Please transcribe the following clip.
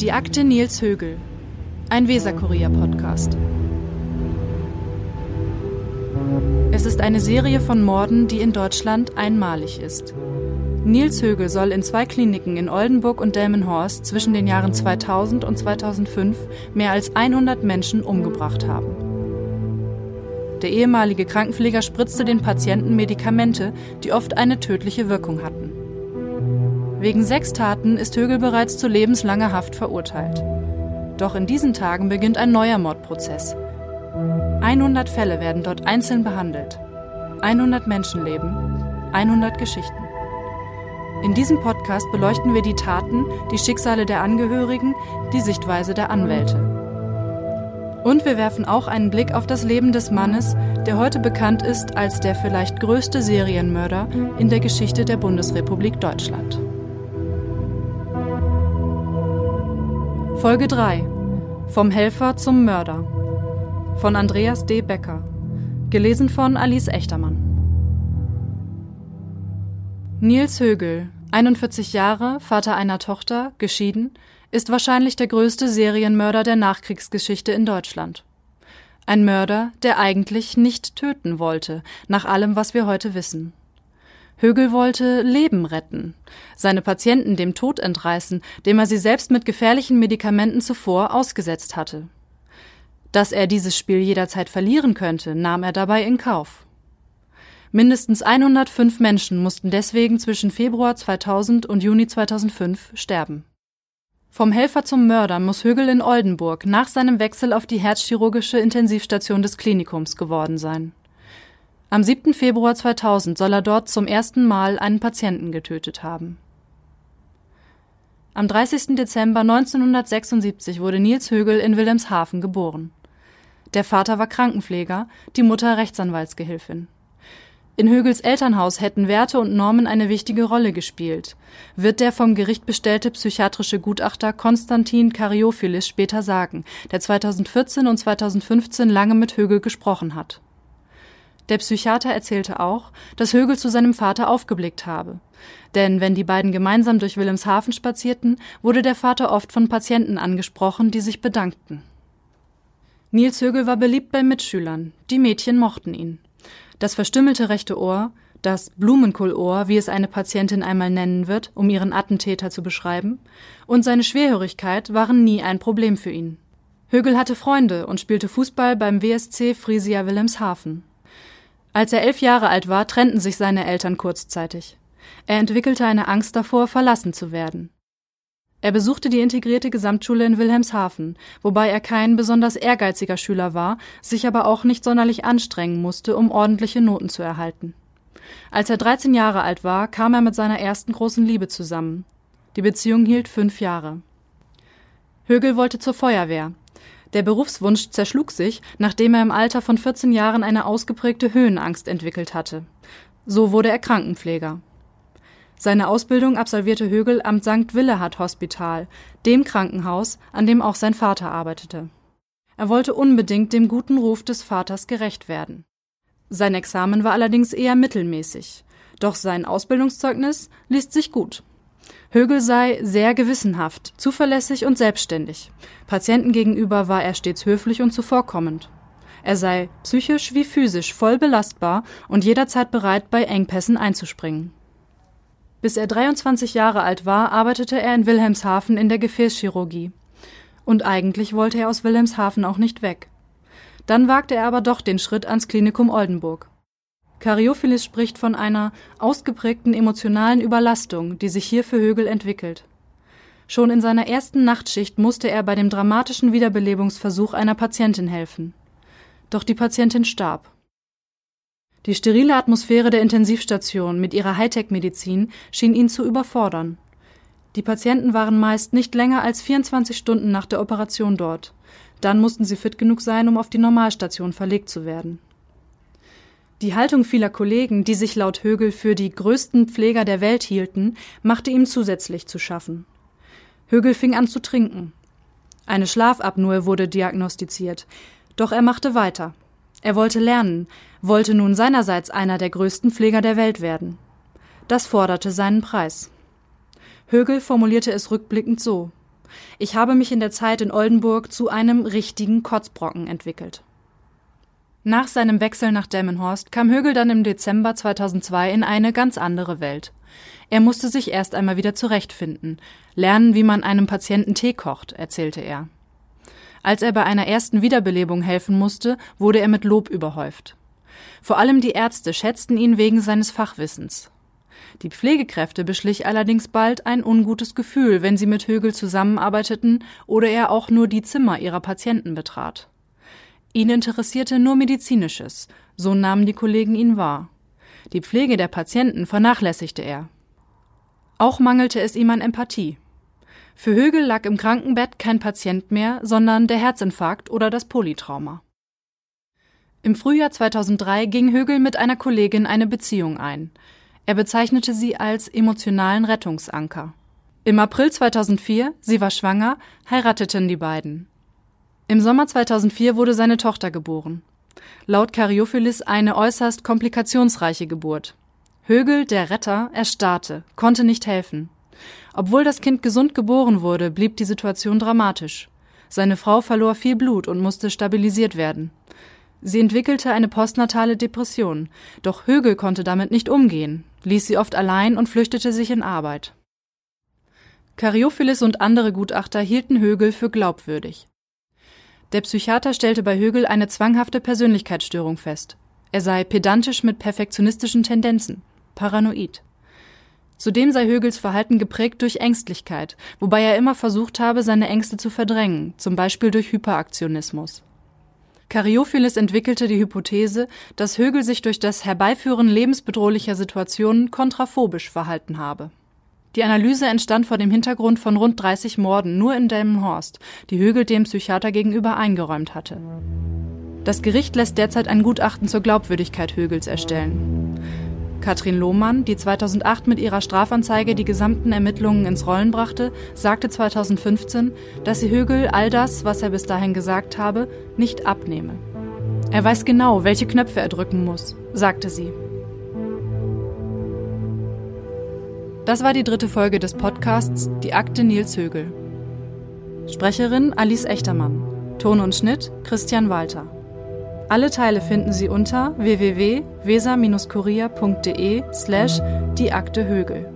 Die Akte Nils Högel. Ein Weser-Kurier-Podcast. Es ist eine Serie von Morden, die in Deutschland einmalig ist. Nils Högel soll in zwei Kliniken in Oldenburg und Delmenhorst zwischen den Jahren 2000 und 2005 mehr als 100 Menschen umgebracht haben. Der ehemalige Krankenpfleger spritzte den Patienten Medikamente, die oft eine tödliche Wirkung hatten. Wegen sechs Taten ist Högel bereits zu lebenslanger Haft verurteilt. Doch in diesen Tagen beginnt ein neuer Mordprozess. 100 Fälle werden dort einzeln behandelt. 100 Menschenleben, 100 Geschichten. In diesem Podcast beleuchten wir die Taten, die Schicksale der Angehörigen, die Sichtweise der Anwälte. Und wir werfen auch einen Blick auf das Leben des Mannes, der heute bekannt ist als der vielleicht größte Serienmörder in der Geschichte der Bundesrepublik Deutschland. Folge 3 Vom Helfer zum Mörder von Andreas D. Becker. Gelesen von Alice Echtermann. Nils Högel, 41 Jahre, Vater einer Tochter, geschieden, ist wahrscheinlich der größte Serienmörder der Nachkriegsgeschichte in Deutschland. Ein Mörder, der eigentlich nicht töten wollte, nach allem, was wir heute wissen. Högel wollte Leben retten, seine Patienten dem Tod entreißen, dem er sie selbst mit gefährlichen Medikamenten zuvor ausgesetzt hatte. Dass er dieses Spiel jederzeit verlieren könnte, nahm er dabei in Kauf. Mindestens 105 Menschen mussten deswegen zwischen Februar 2000 und Juni 2005 sterben. Vom Helfer zum Mörder muss Högel in Oldenburg nach seinem Wechsel auf die herzchirurgische Intensivstation des Klinikums geworden sein. Am 7. Februar 2000 soll er dort zum ersten Mal einen Patienten getötet haben. Am 30. Dezember 1976 wurde Nils Högel in Wilhelmshaven geboren. Der Vater war Krankenpfleger, die Mutter Rechtsanwaltsgehilfin. In Högels Elternhaus hätten Werte und Normen eine wichtige Rolle gespielt, wird der vom Gericht bestellte psychiatrische Gutachter Konstantin Karyophilis später sagen, der 2014 und 2015 lange mit Högel gesprochen hat. Der Psychiater erzählte auch, dass Högel zu seinem Vater aufgeblickt habe. Denn wenn die beiden gemeinsam durch Wilhelmshaven spazierten, wurde der Vater oft von Patienten angesprochen, die sich bedankten. Nils Högel war beliebt bei Mitschülern, die Mädchen mochten ihn. Das verstümmelte rechte Ohr, das Blumenkohlohr, wie es eine Patientin einmal nennen wird, um ihren Attentäter zu beschreiben, und seine Schwerhörigkeit waren nie ein Problem für ihn. Högel hatte Freunde und spielte Fußball beim WSC Frisia Wilhelmshaven. Als er elf Jahre alt war, trennten sich seine Eltern kurzzeitig. Er entwickelte eine Angst davor, verlassen zu werden. Er besuchte die integrierte Gesamtschule in Wilhelmshaven, wobei er kein besonders ehrgeiziger Schüler war, sich aber auch nicht sonderlich anstrengen musste, um ordentliche Noten zu erhalten. Als er 13 Jahre alt war, kam er mit seiner ersten großen Liebe zusammen. Die Beziehung hielt fünf Jahre. Högel wollte zur Feuerwehr. Der Berufswunsch zerschlug sich, nachdem er im Alter von 14 Jahren eine ausgeprägte Höhenangst entwickelt hatte. So wurde er Krankenpfleger. Seine Ausbildung absolvierte Högel am St. Willehad Hospital, dem Krankenhaus, an dem auch sein Vater arbeitete. Er wollte unbedingt dem guten Ruf des Vaters gerecht werden. Sein Examen war allerdings eher mittelmäßig, doch sein Ausbildungszeugnis liest sich gut. Högel sei sehr gewissenhaft, zuverlässig und selbstständig. Patienten gegenüber war er stets höflich und zuvorkommend. Er sei psychisch wie physisch voll belastbar und jederzeit bereit, bei Engpässen einzuspringen. Bis er 23 Jahre alt war, arbeitete er in Wilhelmshaven in der Gefäßchirurgie. Und eigentlich wollte er aus Wilhelmshaven auch nicht weg. Dann wagte er aber doch den Schritt ans Klinikum Oldenburg. Karyophilis spricht von einer ausgeprägten emotionalen Überlastung, die sich hier für Högel entwickelt. Schon in seiner ersten Nachtschicht musste er bei dem dramatischen Wiederbelebungsversuch einer Patientin helfen. Doch die Patientin starb. Die sterile Atmosphäre der Intensivstation mit ihrer Hightech-Medizin schien ihn zu überfordern. Die Patienten waren meist nicht länger als 24 Stunden nach der Operation dort. Dann mussten sie fit genug sein, um auf die Normalstation verlegt zu werden. Die Haltung vieler Kollegen, die sich laut Högel für die größten Pfleger der Welt hielten, machte ihm zusätzlich zu schaffen. Högel fing an zu trinken. Eine Schlafapnoe wurde diagnostiziert, doch er machte weiter. Er wollte lernen, wollte nun seinerseits einer der größten Pfleger der Welt werden. Das forderte seinen Preis. Högel formulierte es rückblickend so Ich habe mich in der Zeit in Oldenburg zu einem richtigen Kotzbrocken entwickelt. Nach seinem Wechsel nach Delmenhorst kam Högel dann im Dezember 2002 in eine ganz andere Welt. Er musste sich erst einmal wieder zurechtfinden, lernen, wie man einem Patienten Tee kocht, erzählte er. Als er bei einer ersten Wiederbelebung helfen musste, wurde er mit Lob überhäuft. Vor allem die Ärzte schätzten ihn wegen seines Fachwissens. Die Pflegekräfte beschlich allerdings bald ein ungutes Gefühl, wenn sie mit Högel zusammenarbeiteten oder er auch nur die Zimmer ihrer Patienten betrat. Ihn interessierte nur Medizinisches, so nahmen die Kollegen ihn wahr. Die Pflege der Patienten vernachlässigte er. Auch mangelte es ihm an Empathie. Für Högel lag im Krankenbett kein Patient mehr, sondern der Herzinfarkt oder das Polytrauma. Im Frühjahr 2003 ging Högel mit einer Kollegin eine Beziehung ein. Er bezeichnete sie als emotionalen Rettungsanker. Im April 2004, sie war schwanger, heirateten die beiden. Im Sommer 2004 wurde seine Tochter geboren. Laut Karyophilis eine äußerst komplikationsreiche Geburt. Högel, der Retter, erstarrte, konnte nicht helfen. Obwohl das Kind gesund geboren wurde, blieb die Situation dramatisch. Seine Frau verlor viel Blut und musste stabilisiert werden. Sie entwickelte eine postnatale Depression, doch Högel konnte damit nicht umgehen, ließ sie oft allein und flüchtete sich in Arbeit. Karyophilis und andere Gutachter hielten Högel für glaubwürdig. Der Psychiater stellte bei Högel eine zwanghafte Persönlichkeitsstörung fest. Er sei pedantisch mit perfektionistischen Tendenzen, paranoid. Zudem sei Högels Verhalten geprägt durch Ängstlichkeit, wobei er immer versucht habe, seine Ängste zu verdrängen, zum Beispiel durch Hyperaktionismus. Karyophilis entwickelte die Hypothese, dass Högel sich durch das Herbeiführen lebensbedrohlicher Situationen kontraphobisch verhalten habe. Die Analyse entstand vor dem Hintergrund von rund 30 Morden nur in Delmenhorst, die Högel dem Psychiater gegenüber eingeräumt hatte. Das Gericht lässt derzeit ein Gutachten zur Glaubwürdigkeit Högels erstellen. Katrin Lohmann, die 2008 mit ihrer Strafanzeige die gesamten Ermittlungen ins Rollen brachte, sagte 2015, dass sie Högel all das, was er bis dahin gesagt habe, nicht abnehme. Er weiß genau, welche Knöpfe er drücken muss, sagte sie. Das war die dritte Folge des Podcasts Die Akte Nils Högel. Sprecherin Alice Echtermann. Ton und Schnitt Christian Walter. Alle Teile finden Sie unter www.weser-kurier.de slash die Akte Högel.